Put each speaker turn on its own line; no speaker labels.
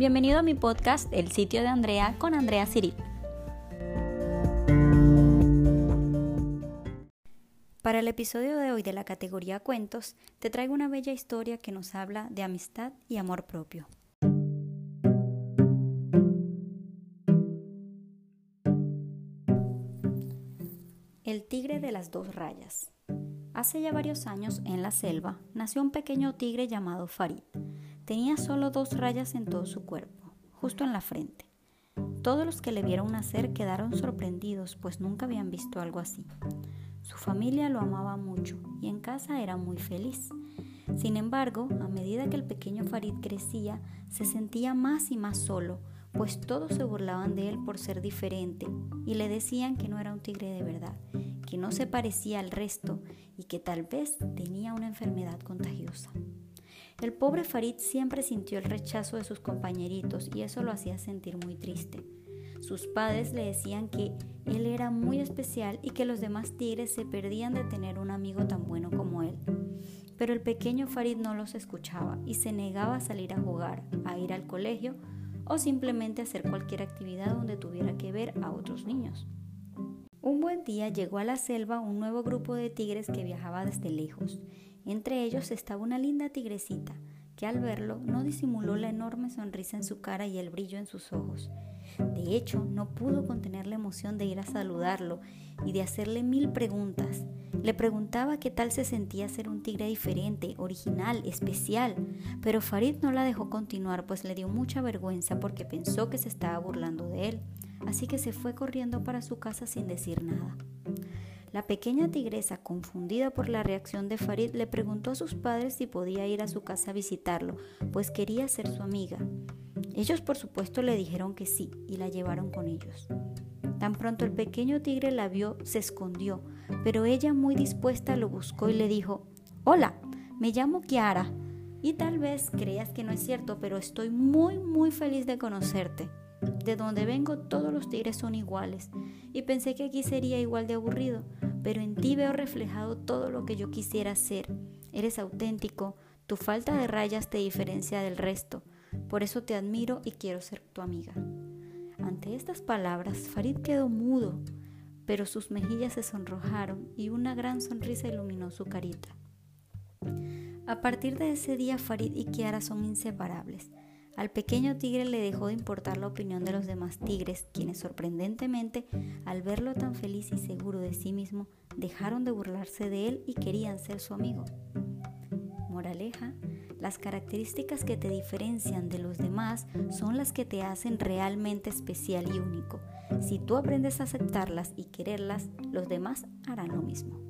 Bienvenido a mi podcast El sitio de Andrea con Andrea Siri. Para el episodio de hoy de la categoría cuentos, te traigo una bella historia que nos habla de amistad y amor propio. El tigre de las dos rayas. Hace ya varios años, en la selva, nació un pequeño tigre llamado Farid. Tenía solo dos rayas en todo su cuerpo, justo en la frente. Todos los que le vieron nacer quedaron sorprendidos, pues nunca habían visto algo así. Su familia lo amaba mucho y en casa era muy feliz. Sin embargo, a medida que el pequeño Farid crecía, se sentía más y más solo, pues todos se burlaban de él por ser diferente y le decían que no era un tigre de verdad, que no se parecía al resto y que tal vez tenía una enfermedad contagiosa. El pobre Farid siempre sintió el rechazo de sus compañeritos y eso lo hacía sentir muy triste. Sus padres le decían que él era muy especial y que los demás tigres se perdían de tener un amigo tan bueno como él. Pero el pequeño Farid no los escuchaba y se negaba a salir a jugar, a ir al colegio o simplemente hacer cualquier actividad donde tuviera que ver a otros niños. Buen día llegó a la selva un nuevo grupo de tigres que viajaba desde lejos. Entre ellos estaba una linda tigrecita, que al verlo no disimuló la enorme sonrisa en su cara y el brillo en sus ojos. De hecho, no pudo contener la emoción de ir a saludarlo y de hacerle mil preguntas. Le preguntaba qué tal se sentía ser un tigre diferente, original, especial, pero Farid no la dejó continuar pues le dio mucha vergüenza porque pensó que se estaba burlando de él, así que se fue corriendo para su casa sin decir nada. La pequeña tigresa, confundida por la reacción de Farid, le preguntó a sus padres si podía ir a su casa a visitarlo, pues quería ser su amiga. Ellos por supuesto le dijeron que sí y la llevaron con ellos. Tan pronto el pequeño tigre la vio, se escondió, pero ella muy dispuesta lo buscó y le dijo, Hola, me llamo Kiara y tal vez creas que no es cierto, pero estoy muy muy feliz de conocerte. De donde vengo todos los tigres son iguales y pensé que aquí sería igual de aburrido, pero en ti veo reflejado todo lo que yo quisiera ser. Eres auténtico, tu falta de rayas te diferencia del resto, por eso te admiro y quiero ser tu amiga. Ante estas palabras, Farid quedó mudo, pero sus mejillas se sonrojaron y una gran sonrisa iluminó su carita. A partir de ese día, Farid y Kiara son inseparables. Al pequeño tigre le dejó de importar la opinión de los demás tigres, quienes sorprendentemente, al verlo tan feliz y seguro de sí mismo, dejaron de burlarse de él y querían ser su amigo. Moraleja, las características que te diferencian de los demás son las que te hacen realmente especial y único. Si tú aprendes a aceptarlas y quererlas, los demás harán lo mismo.